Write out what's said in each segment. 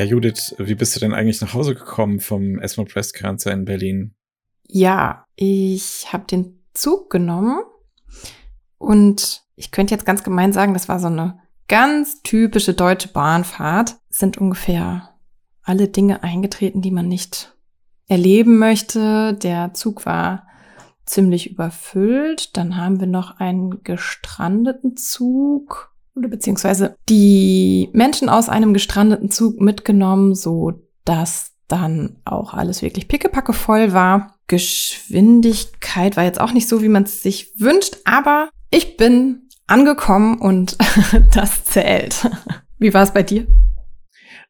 Ja, Judith, wie bist du denn eigentlich nach Hause gekommen vom ESMO Press Cancer in Berlin? Ja, ich habe den Zug genommen und ich könnte jetzt ganz gemein sagen, das war so eine ganz typische deutsche Bahnfahrt. Es sind ungefähr alle Dinge eingetreten, die man nicht erleben möchte. Der Zug war ziemlich überfüllt. Dann haben wir noch einen gestrandeten Zug oder beziehungsweise die Menschen aus einem gestrandeten Zug mitgenommen, so dass dann auch alles wirklich pickepacke voll war. Geschwindigkeit war jetzt auch nicht so, wie man es sich wünscht, aber ich bin angekommen und das zählt. Wie war es bei dir?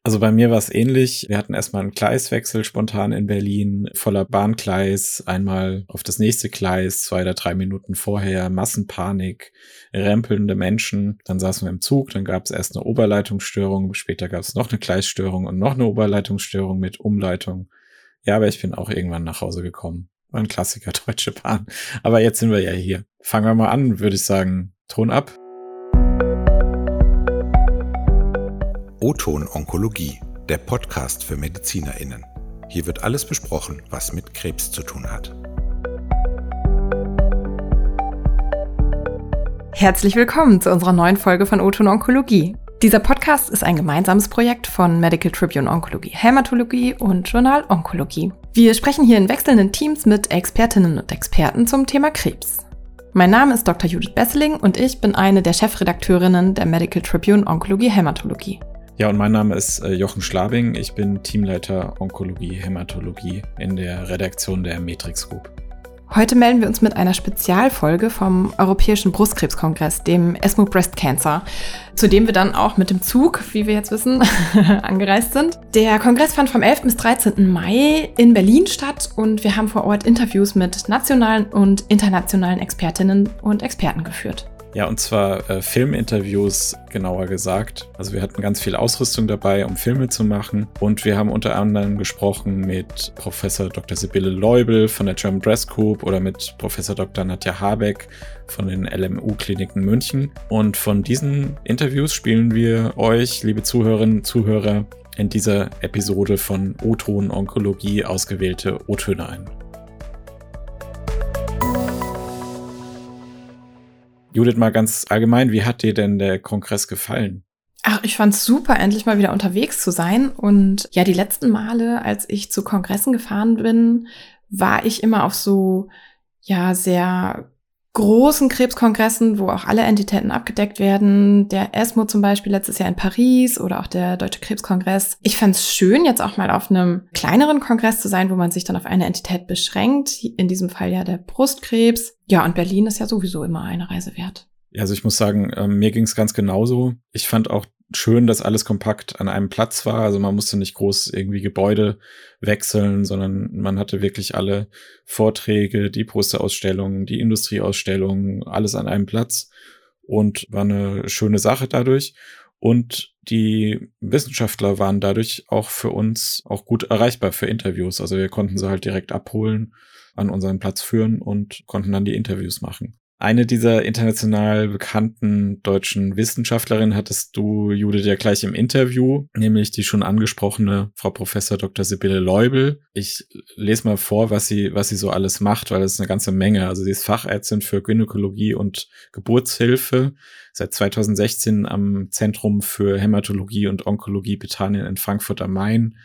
Also bei mir war es ähnlich. Wir hatten erstmal einen Gleiswechsel spontan in Berlin, voller Bahngleis, einmal auf das nächste Gleis, zwei oder drei Minuten vorher, Massenpanik, rempelnde Menschen. Dann saßen wir im Zug, dann gab es erst eine Oberleitungsstörung, später gab es noch eine Gleisstörung und noch eine Oberleitungsstörung mit Umleitung. Ja, aber ich bin auch irgendwann nach Hause gekommen. War ein Klassiker Deutsche Bahn. Aber jetzt sind wir ja hier. Fangen wir mal an, würde ich sagen. Ton ab. O-Ton Onkologie, der Podcast für MedizinerInnen. Hier wird alles besprochen, was mit Krebs zu tun hat. Herzlich willkommen zu unserer neuen Folge von O-Ton Onkologie. Dieser Podcast ist ein gemeinsames Projekt von Medical Tribune Onkologie Hämatologie und Journal Onkologie. Wir sprechen hier in wechselnden Teams mit Expertinnen und Experten zum Thema Krebs. Mein Name ist Dr. Judith Besseling und ich bin eine der Chefredakteurinnen der Medical Tribune Onkologie Hämatologie. Ja, und mein Name ist äh, Jochen Schlabing. Ich bin Teamleiter Onkologie Hämatologie in der Redaktion der Matrix Group. Heute melden wir uns mit einer Spezialfolge vom Europäischen Brustkrebskongress, dem ESMO Breast Cancer, zu dem wir dann auch mit dem Zug, wie wir jetzt wissen, angereist sind. Der Kongress fand vom 11. bis 13. Mai in Berlin statt und wir haben vor Ort Interviews mit nationalen und internationalen Expertinnen und Experten geführt. Ja, und zwar äh, Filminterviews, genauer gesagt. Also wir hatten ganz viel Ausrüstung dabei, um Filme zu machen. Und wir haben unter anderem gesprochen mit Professor Dr. Sibylle Leubel von der German Breast Group oder mit Professor Dr. Nadja Habeck von den LMU-Kliniken München. Und von diesen Interviews spielen wir euch, liebe Zuhörerinnen und Zuhörer, in dieser Episode von O-Ton Onkologie ausgewählte O-Töne ein. Judith, mal ganz allgemein, wie hat dir denn der Kongress gefallen? Ach, ich fand's super, endlich mal wieder unterwegs zu sein. Und ja, die letzten Male, als ich zu Kongressen gefahren bin, war ich immer auf so, ja, sehr großen Krebskongressen, wo auch alle Entitäten abgedeckt werden. Der ESMO zum Beispiel letztes Jahr in Paris oder auch der Deutsche Krebskongress. Ich fand es schön, jetzt auch mal auf einem kleineren Kongress zu sein, wo man sich dann auf eine Entität beschränkt. In diesem Fall ja der Brustkrebs. Ja, und Berlin ist ja sowieso immer eine Reise wert. Also ich muss sagen, äh, mir ging es ganz genauso. Ich fand auch schön, dass alles kompakt an einem Platz war. Also man musste nicht groß irgendwie Gebäude wechseln, sondern man hatte wirklich alle Vorträge, die Posterausstellungen, die Industrieausstellungen, alles an einem Platz und war eine schöne Sache dadurch. Und die Wissenschaftler waren dadurch auch für uns auch gut erreichbar für Interviews. Also wir konnten sie halt direkt abholen, an unseren Platz führen und konnten dann die Interviews machen. Eine dieser international bekannten deutschen Wissenschaftlerinnen hattest du, Judith, ja gleich im Interview, nämlich die schon angesprochene Frau Professor Dr. Sibylle Leubel. Ich lese mal vor, was sie, was sie so alles macht, weil das ist eine ganze Menge. Also sie ist Fachärztin für Gynäkologie und Geburtshilfe, seit 2016 am Zentrum für Hämatologie und Onkologie Bethanien in Frankfurt am Main.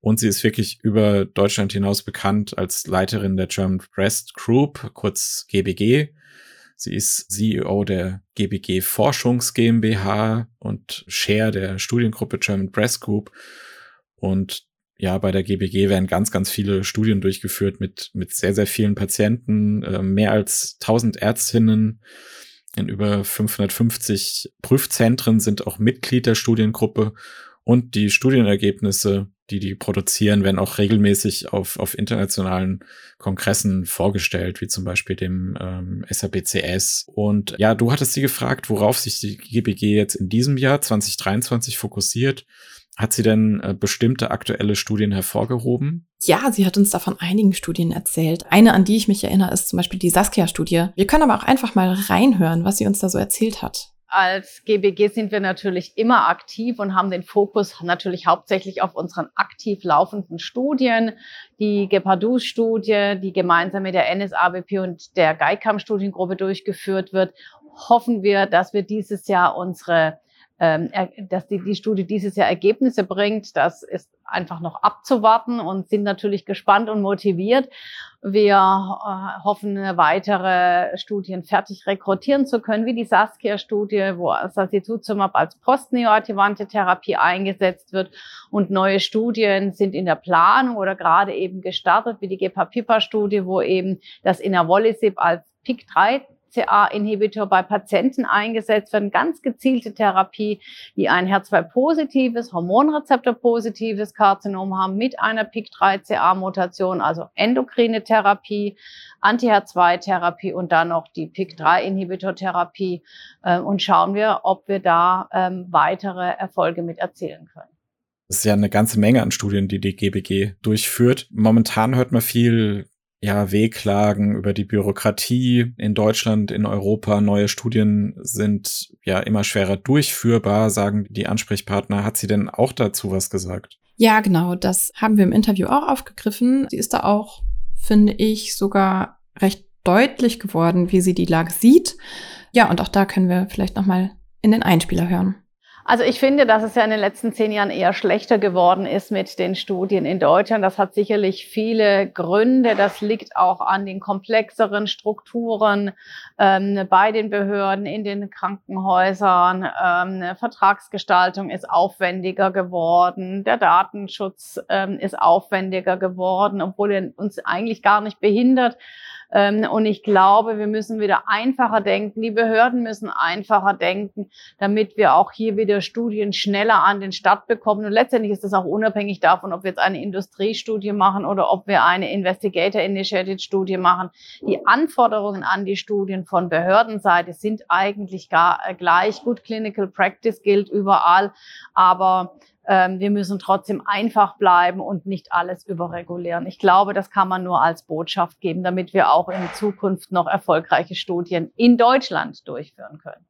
Und sie ist wirklich über Deutschland hinaus bekannt als Leiterin der German Breast Group, kurz GBG Sie ist CEO der GBG Forschungs GmbH und Share der Studiengruppe German Breast Group. Und ja, bei der GBG werden ganz, ganz viele Studien durchgeführt mit, mit sehr, sehr vielen Patienten, äh, mehr als 1000 Ärztinnen in über 550 Prüfzentren sind auch Mitglied der Studiengruppe und die Studienergebnisse die die produzieren, werden auch regelmäßig auf, auf internationalen Kongressen vorgestellt, wie zum Beispiel dem ähm, SABCS. Und ja, du hattest sie gefragt, worauf sich die GBG jetzt in diesem Jahr 2023 fokussiert. Hat sie denn äh, bestimmte aktuelle Studien hervorgehoben? Ja, sie hat uns davon einigen Studien erzählt. Eine, an die ich mich erinnere, ist zum Beispiel die Saskia-Studie. Wir können aber auch einfach mal reinhören, was sie uns da so erzählt hat. Als GBG sind wir natürlich immer aktiv und haben den Fokus natürlich hauptsächlich auf unseren aktiv laufenden Studien. Die Gepardus-Studie, die gemeinsam mit der NSABP und der GEICAM-Studiengruppe durchgeführt wird, hoffen wir, dass wir dieses Jahr unsere ähm, dass die, die Studie dieses Jahr Ergebnisse bringt. Das ist einfach noch abzuwarten und sind natürlich gespannt und motiviert. Wir äh, hoffen, weitere Studien fertig rekrutieren zu können, wie die Saskia-Studie, wo Sacituzumab als postneoadjuvante Therapie eingesetzt wird. Und neue Studien sind in der Planung oder gerade eben gestartet, wie die GEPA-PIPA-Studie, wo eben das Inavolisib als PIK3 CA-Inhibitor bei Patienten eingesetzt werden, ganz gezielte Therapie, die ein HER2-positives, Hormonrezeptor-positives Karzinom haben mit einer PIK3-CA-Mutation, also endokrine Therapie, Anti-HER2-Therapie und dann noch die PIK3-Inhibitor-Therapie äh, und schauen wir, ob wir da ähm, weitere Erfolge mit erzielen können. Das ist ja eine ganze Menge an Studien, die die GBG durchführt. Momentan hört man viel ja, Wehklagen über die Bürokratie in Deutschland, in Europa. Neue Studien sind ja immer schwerer durchführbar, sagen die Ansprechpartner. Hat sie denn auch dazu was gesagt? Ja, genau. Das haben wir im Interview auch aufgegriffen. Sie ist da auch, finde ich, sogar recht deutlich geworden, wie sie die Lage sieht. Ja, und auch da können wir vielleicht nochmal in den Einspieler hören. Also ich finde, dass es ja in den letzten zehn Jahren eher schlechter geworden ist mit den Studien in Deutschland. Das hat sicherlich viele Gründe. Das liegt auch an den komplexeren Strukturen ähm, bei den Behörden, in den Krankenhäusern. Ähm, Vertragsgestaltung ist aufwendiger geworden. Der Datenschutz ähm, ist aufwendiger geworden, obwohl er uns eigentlich gar nicht behindert. Ähm, und ich glaube, wir müssen wieder einfacher denken. Die Behörden müssen einfacher denken, damit wir auch hier wieder Studien schneller an den Start bekommen. Und letztendlich ist das auch unabhängig davon, ob wir jetzt eine Industriestudie machen oder ob wir eine Investigator-Initiated Studie machen. Die Anforderungen an die Studien von Behördenseite sind eigentlich gar äh, gleich. Gut, Clinical Practice gilt überall, aber wir müssen trotzdem einfach bleiben und nicht alles überregulieren. Ich glaube, das kann man nur als Botschaft geben, damit wir auch in Zukunft noch erfolgreiche Studien in Deutschland durchführen können.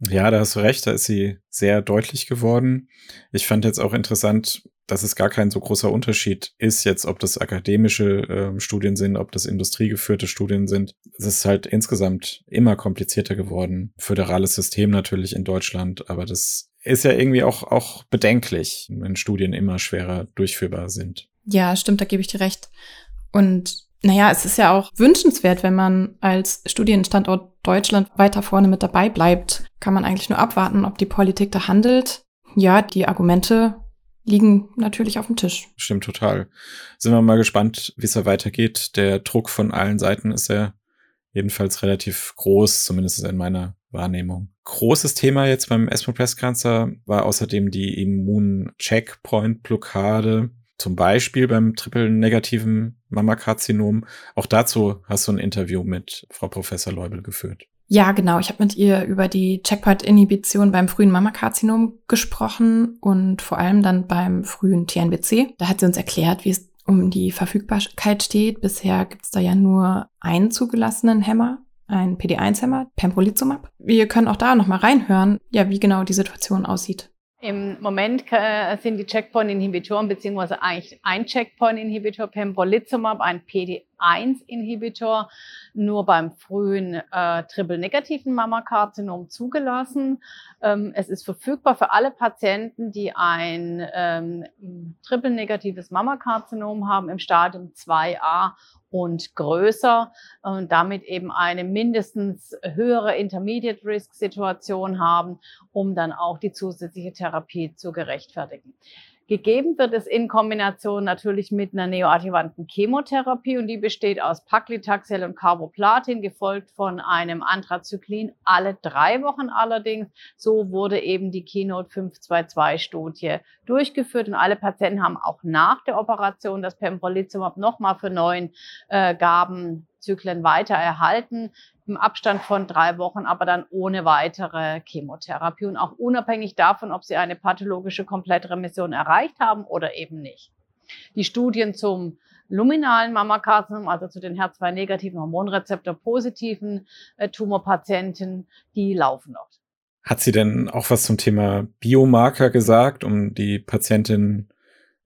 Ja, da hast du recht, da ist sie sehr deutlich geworden. Ich fand jetzt auch interessant, dass es gar kein so großer Unterschied ist jetzt, ob das akademische äh, Studien sind, ob das industriegeführte Studien sind. Es ist halt insgesamt immer komplizierter geworden. Föderales System natürlich in Deutschland, aber das ist ja irgendwie auch, auch bedenklich, wenn Studien immer schwerer durchführbar sind. Ja, stimmt, da gebe ich dir recht. Und naja, es ist ja auch wünschenswert, wenn man als Studienstandort Deutschland weiter vorne mit dabei bleibt. Kann man eigentlich nur abwarten, ob die Politik da handelt. Ja, die Argumente liegen natürlich auf dem Tisch. Stimmt total. Sind wir mal gespannt, wie es da weitergeht. Der Druck von allen Seiten ist ja jedenfalls relativ groß, zumindest in meiner Wahrnehmung. Großes Thema jetzt beim ESMO Press Cancer war außerdem die Immun-Checkpoint-Blockade. Zum Beispiel beim triple-negativen Mammakarzinom. Auch dazu hast du ein Interview mit Frau Professor Leubel geführt. Ja, genau. Ich habe mit ihr über die Checkpoint-Inhibition beim frühen Mammakarzinom gesprochen und vor allem dann beim frühen TNBC. Da hat sie uns erklärt, wie es um die Verfügbarkeit steht. Bisher gibt es da ja nur einen zugelassenen Hämmer, ein PD1-Hämmer, Pembrolizumab. Wir können auch da nochmal reinhören, ja, wie genau die Situation aussieht. Im Moment äh, sind die Checkpoint-Inhibitoren beziehungsweise eigentlich ein Checkpoint-Inhibitor Pembrolizumab, ein PD1-Inhibitor, nur beim frühen äh, triple-negativen Mammakarzinom zugelassen. Ähm, es ist verfügbar für alle Patienten, die ein ähm, triple-negatives Mammakarzinom haben im Stadium 2a und größer und damit eben eine mindestens höhere Intermediate Risk Situation haben, um dann auch die zusätzliche Therapie zu gerechtfertigen. Gegeben wird es in Kombination natürlich mit einer neoadjuvanten Chemotherapie und die besteht aus Paclitaxel und Carboplatin, gefolgt von einem Anthracyclin alle drei Wochen allerdings. So wurde eben die Keynote 522 Studie durchgeführt und alle Patienten haben auch nach der Operation das Pembrolizumab nochmal für neun äh, Gabenzyklen weiter erhalten im Abstand von drei Wochen, aber dann ohne weitere Chemotherapie und auch unabhängig davon, ob sie eine pathologische Komplettremission erreicht haben oder eben nicht. Die Studien zum luminalen Mammakarzinom, also zu den HER2-negativen, Hormonrezeptor-positiven äh, Tumorpatienten, die laufen noch. Hat sie denn auch was zum Thema Biomarker gesagt, um die Patientin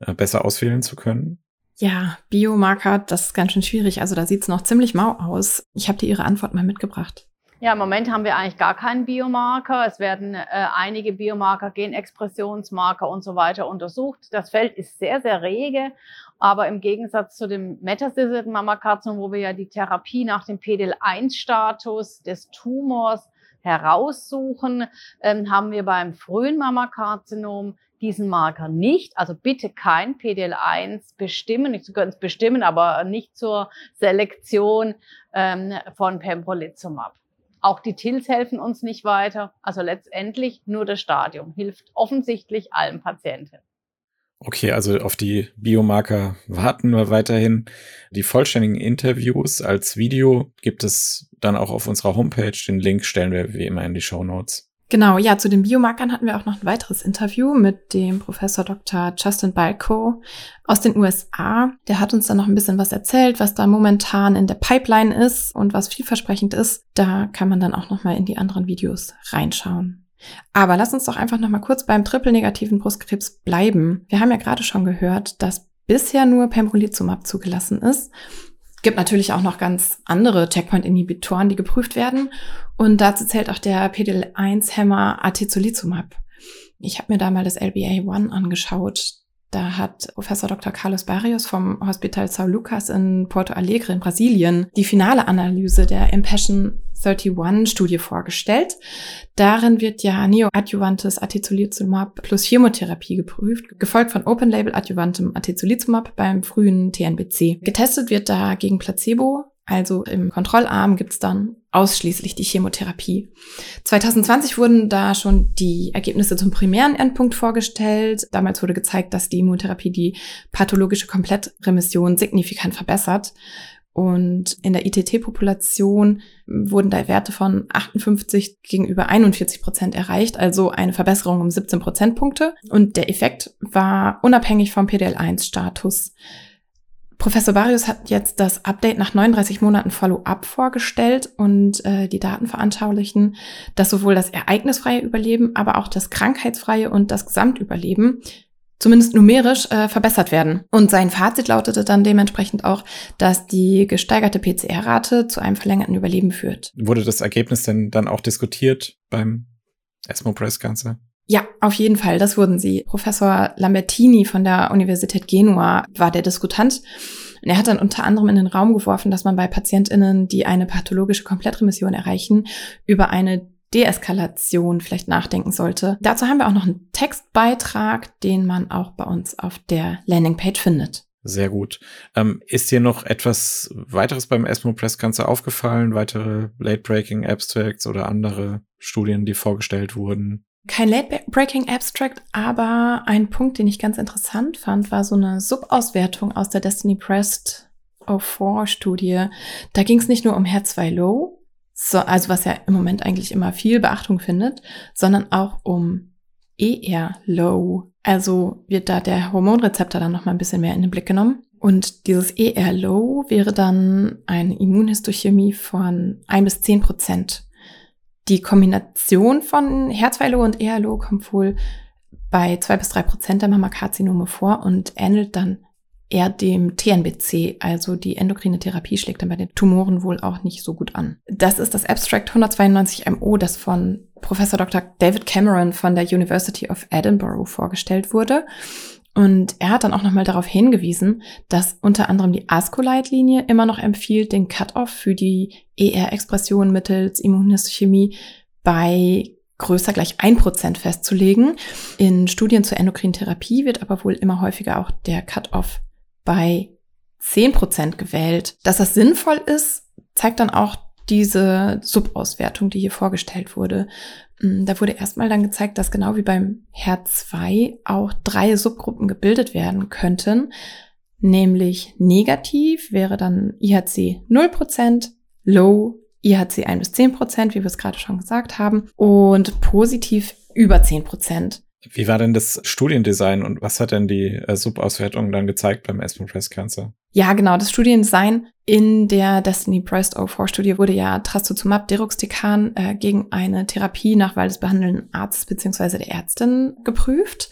äh, besser auswählen zu können? Ja, Biomarker, das ist ganz schön schwierig. Also da sieht's noch ziemlich mau aus. Ich habe dir ihre Antwort mal mitgebracht. Ja, im Moment haben wir eigentlich gar keinen Biomarker. Es werden äh, einige Biomarker, Genexpressionsmarker und so weiter untersucht. Das Feld ist sehr, sehr rege. Aber im Gegensatz zu dem metastasierten Mammakarzinom, wo wir ja die Therapie nach dem PDL1-Status des Tumors heraussuchen, ähm, haben wir beim frühen Mammakarzinom diesen Marker nicht. Also bitte kein PDL1 bestimmen. Ich können es bestimmen, aber nicht zur Selektion ähm, von Pembrolizumab. Auch die TILs helfen uns nicht weiter. Also letztendlich nur das Stadium hilft offensichtlich allen Patienten. Okay, also auf die Biomarker warten wir weiterhin. Die vollständigen Interviews als Video gibt es dann auch auf unserer Homepage. Den Link stellen wir wie immer in die Show Notes. Genau, ja, zu den Biomarkern hatten wir auch noch ein weiteres Interview mit dem Professor Dr. Justin Balco aus den USA. Der hat uns dann noch ein bisschen was erzählt, was da momentan in der Pipeline ist und was vielversprechend ist. Da kann man dann auch noch mal in die anderen Videos reinschauen. Aber lass uns doch einfach noch mal kurz beim triple-negativen Brustkrebs bleiben. Wir haben ja gerade schon gehört, dass bisher nur Pembrolizumab zugelassen ist gibt natürlich auch noch ganz andere Checkpoint-Inhibitoren, die geprüft werden. Und dazu zählt auch der PDL1-Hämmer Atezolizumab. Ich habe mir da mal das LBA-1 angeschaut. Da hat Professor Dr. Carlos Barrios vom Hospital São Lucas in Porto Alegre in Brasilien die finale Analyse der Impassion 31-Studie vorgestellt. Darin wird ja neoadjuvantes Atezolizumab plus Chemotherapie geprüft, gefolgt von Open-Label adjuvantem Atezolizumab beim frühen TNBC. Getestet wird da gegen Placebo, also im Kontrollarm gibt's dann ausschließlich die Chemotherapie. 2020 wurden da schon die Ergebnisse zum primären Endpunkt vorgestellt. Damals wurde gezeigt, dass die Immuntherapie die pathologische Komplettremission signifikant verbessert. Und in der ITT-Population wurden da Werte von 58 gegenüber 41 Prozent erreicht, also eine Verbesserung um 17 Prozentpunkte. Und der Effekt war unabhängig vom PDL1-Status. Professor Barrios hat jetzt das Update nach 39 Monaten Follow-up vorgestellt und äh, die Daten veranschaulichen, dass sowohl das ereignisfreie Überleben, aber auch das krankheitsfreie und das Gesamtüberleben zumindest numerisch äh, verbessert werden. Und sein Fazit lautete dann dementsprechend auch, dass die gesteigerte PCR-Rate zu einem verlängerten Überleben führt. Wurde das Ergebnis denn dann auch diskutiert beim ESMO Press Ganze? Ja, auf jeden Fall, das wurden sie. Professor Lambertini von der Universität Genua war der Diskutant. Und er hat dann unter anderem in den Raum geworfen, dass man bei PatientInnen, die eine pathologische Komplettremission erreichen, über eine Deeskalation vielleicht nachdenken sollte. Dazu haben wir auch noch einen Textbeitrag, den man auch bei uns auf der Landingpage findet. Sehr gut. Ähm, ist dir noch etwas weiteres beim ESMO Press Ganze aufgefallen? Weitere Late-Breaking Abstracts oder andere Studien, die vorgestellt wurden? Kein Late-Breaking Abstract, aber ein Punkt, den ich ganz interessant fand, war so eine Subauswertung aus der Destiny Pressed 04 Studie. Da ging es nicht nur um H2 Low, so, also was ja im Moment eigentlich immer viel Beachtung findet, sondern auch um ER Low. Also wird da der Hormonrezeptor dann noch mal ein bisschen mehr in den Blick genommen. Und dieses ER Low wäre dann eine Immunhistochemie von ein bis zehn Prozent die Kombination von HER2-Low und ER-Low kommt wohl bei zwei bis drei Prozent der Mammakarzinome vor und ähnelt dann eher dem TNBC, also die endokrine Therapie schlägt dann bei den Tumoren wohl auch nicht so gut an. Das ist das Abstract 192 MO, das von Professor Dr. David Cameron von der University of Edinburgh vorgestellt wurde. Und er hat dann auch nochmal darauf hingewiesen, dass unter anderem die ASCO-Leitlinie immer noch empfiehlt, den Cut-off für die ER-Expression mittels Immunhistochemie bei größer gleich ein Prozent festzulegen. In Studien zur Endokrintherapie wird aber wohl immer häufiger auch der Cut-off bei zehn Prozent gewählt. Dass das sinnvoll ist, zeigt dann auch diese Subauswertung, die hier vorgestellt wurde. Mm, da wurde erstmal dann gezeigt, dass genau wie beim HER2 auch drei Subgruppen gebildet werden könnten. Nämlich negativ wäre dann IHC 0%, low IHC 1 bis 10%, wie wir es gerade schon gesagt haben, und positiv über 10%. Wie war denn das Studiendesign und was hat denn die äh, Subauswertung dann gezeigt beim ESMO Breast Cancer? Ja, genau, das Studiendesign in der Destiny Breast 04 Studie wurde ja Trastuzumab Deruxtecan äh, gegen eine Therapie nach Wahl des behandelnden Arztes bzw. der Ärztin geprüft.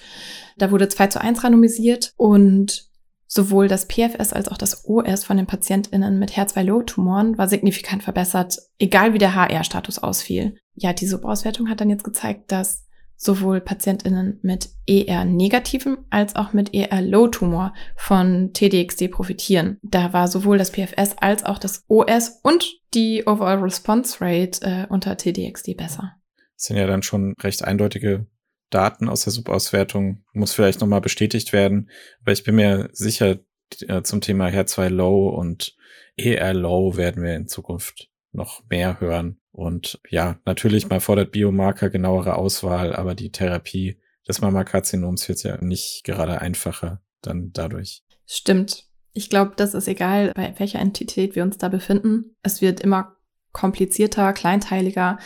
Da wurde 2 zu 1 randomisiert und sowohl das PFS als auch das OS von den PatientInnen mit HER2-Low-Tumoren war signifikant verbessert, egal wie der HR-Status ausfiel. Ja, die Subauswertung hat dann jetzt gezeigt, dass sowohl PatientInnen mit ER-negativem als auch mit ER-Low-Tumor von TDXD profitieren. Da war sowohl das PFS als auch das OS und die Overall Response Rate äh, unter TDXD besser. Das sind ja dann schon recht eindeutige Daten aus der Subauswertung. Muss vielleicht nochmal bestätigt werden, aber ich bin mir sicher, äh, zum Thema HER2-Low und ER-Low werden wir in Zukunft noch mehr hören. Und ja, natürlich, man fordert Biomarker, genauere Auswahl, aber die Therapie des Mammakarzinoms wird ja nicht gerade einfacher dann dadurch. Stimmt. Ich glaube, das ist egal, bei welcher Entität wir uns da befinden. Es wird immer komplizierter, kleinteiliger.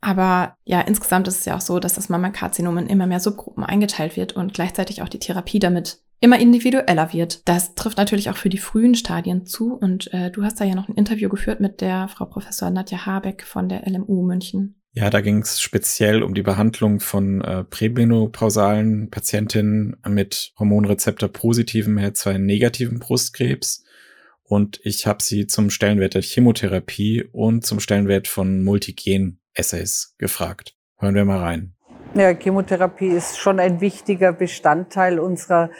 Aber ja, insgesamt ist es ja auch so, dass das Mammakarzinom in immer mehr Subgruppen eingeteilt wird und gleichzeitig auch die Therapie damit immer individueller wird. Das trifft natürlich auch für die frühen Stadien zu. Und äh, du hast da ja noch ein Interview geführt mit der Frau Professor Nadja Habeck von der LMU München. Ja, da ging es speziell um die Behandlung von äh, prämenopausalen Patientinnen mit Hormonrezeptor-positivem HER2-negativen Brustkrebs. Und ich habe sie zum Stellenwert der Chemotherapie und zum Stellenwert von Multigen-Essays gefragt. Hören wir mal rein. Ja, Chemotherapie ist schon ein wichtiger Bestandteil unserer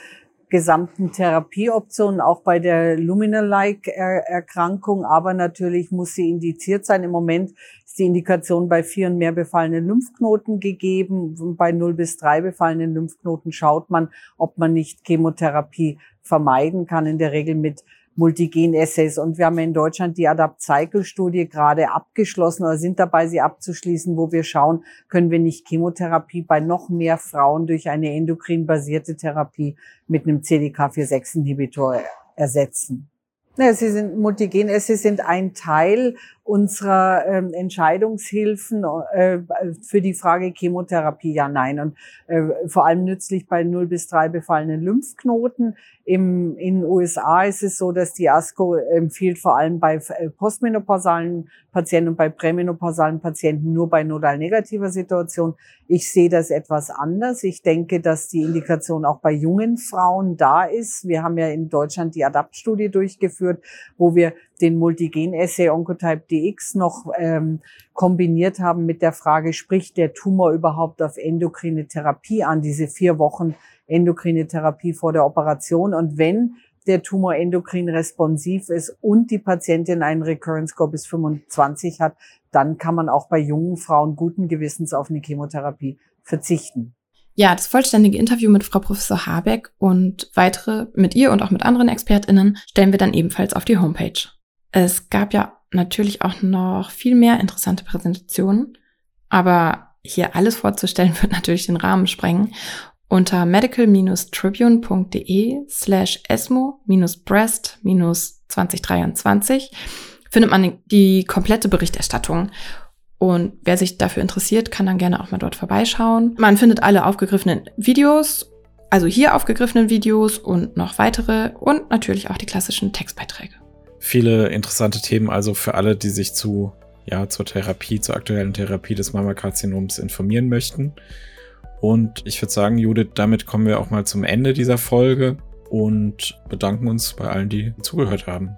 gesamten Therapieoptionen, auch bei der Luminal-like-Erkrankung. Aber natürlich muss sie indiziert sein. Im Moment ist die Indikation bei vier und mehr befallenen Lymphknoten gegeben. Bei null bis drei befallenen Lymphknoten schaut man, ob man nicht Chemotherapie vermeiden kann, in der Regel mit Multigen-Essays. Und wir haben in Deutschland die Adapt-Cycle-Studie gerade abgeschlossen oder sind dabei, sie abzuschließen, wo wir schauen, können wir nicht Chemotherapie bei noch mehr Frauen durch eine endokrin-basierte Therapie mit einem CDK4-6-Inhibitor ersetzen. Ja, sie sind multigen, sie sind ein Teil unserer ähm, Entscheidungshilfen äh, für die Frage Chemotherapie, ja, nein. Und äh, vor allem nützlich bei 0 bis 3 befallenen Lymphknoten. Im, in USA ist es so, dass die ASCO empfiehlt vor allem bei äh, postmenopausalen Patienten und bei prämenopausalen Patienten nur bei nodal negativer Situation. Ich sehe das etwas anders. Ich denke, dass die Indikation auch bei jungen Frauen da ist. Wir haben ja in Deutschland die ADAPT-Studie durchgeführt, wo wir den Multigen-Assay Oncotype DX noch ähm, kombiniert haben mit der Frage, spricht der Tumor überhaupt auf endokrine Therapie an, diese vier Wochen endokrine Therapie vor der Operation. Und wenn der Tumor endokrin responsiv ist und die Patientin einen Recurrence Score bis 25 hat, dann kann man auch bei jungen Frauen guten Gewissens auf eine Chemotherapie verzichten. Ja, das vollständige Interview mit Frau Professor Habeck und weitere mit ihr und auch mit anderen ExpertInnen stellen wir dann ebenfalls auf die Homepage. Es gab ja natürlich auch noch viel mehr interessante Präsentationen, aber hier alles vorzustellen wird natürlich den Rahmen sprengen. Unter medical-tribune.de slash esmo-breast-2023 findet man die komplette Berichterstattung. Und wer sich dafür interessiert, kann dann gerne auch mal dort vorbeischauen. Man findet alle aufgegriffenen Videos, also hier aufgegriffenen Videos und noch weitere und natürlich auch die klassischen Textbeiträge. Viele interessante Themen also für alle, die sich zu, ja, zur Therapie, zur aktuellen Therapie des Mammakarzinoms informieren möchten. Und ich würde sagen, Judith, damit kommen wir auch mal zum Ende dieser Folge und bedanken uns bei allen, die zugehört haben.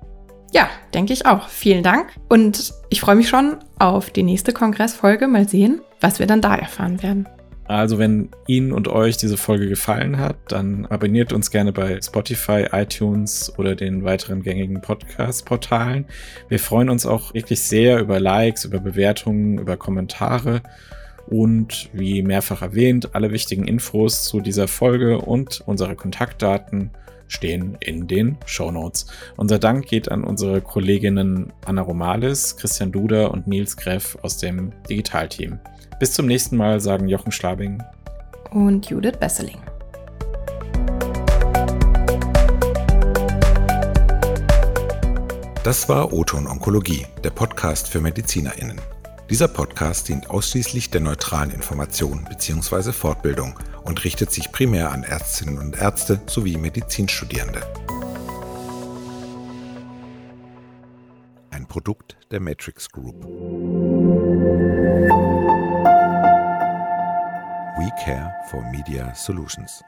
Ja, denke ich auch. Vielen Dank. Und ich freue mich schon auf die nächste Kongressfolge. Mal sehen, was wir dann da erfahren werden. Also wenn Ihnen und euch diese Folge gefallen hat, dann abonniert uns gerne bei Spotify, iTunes oder den weiteren gängigen Podcast-Portalen. Wir freuen uns auch wirklich sehr über Likes, über Bewertungen, über Kommentare und wie mehrfach erwähnt, alle wichtigen Infos zu dieser Folge und unsere Kontaktdaten stehen in den Show Notes. Unser Dank geht an unsere Kolleginnen Anna Romalis, Christian Duder und Nils Greff aus dem Digitalteam. Bis zum nächsten Mal, sagen Jochen Schlabing und Judith Besseling. Das war Oton Onkologie, der Podcast für MedizinerInnen. Dieser Podcast dient ausschließlich der neutralen Information bzw. Fortbildung und richtet sich primär an Ärztinnen und Ärzte sowie Medizinstudierende. Ein Produkt der Matrix Group. We Care for Media Solutions.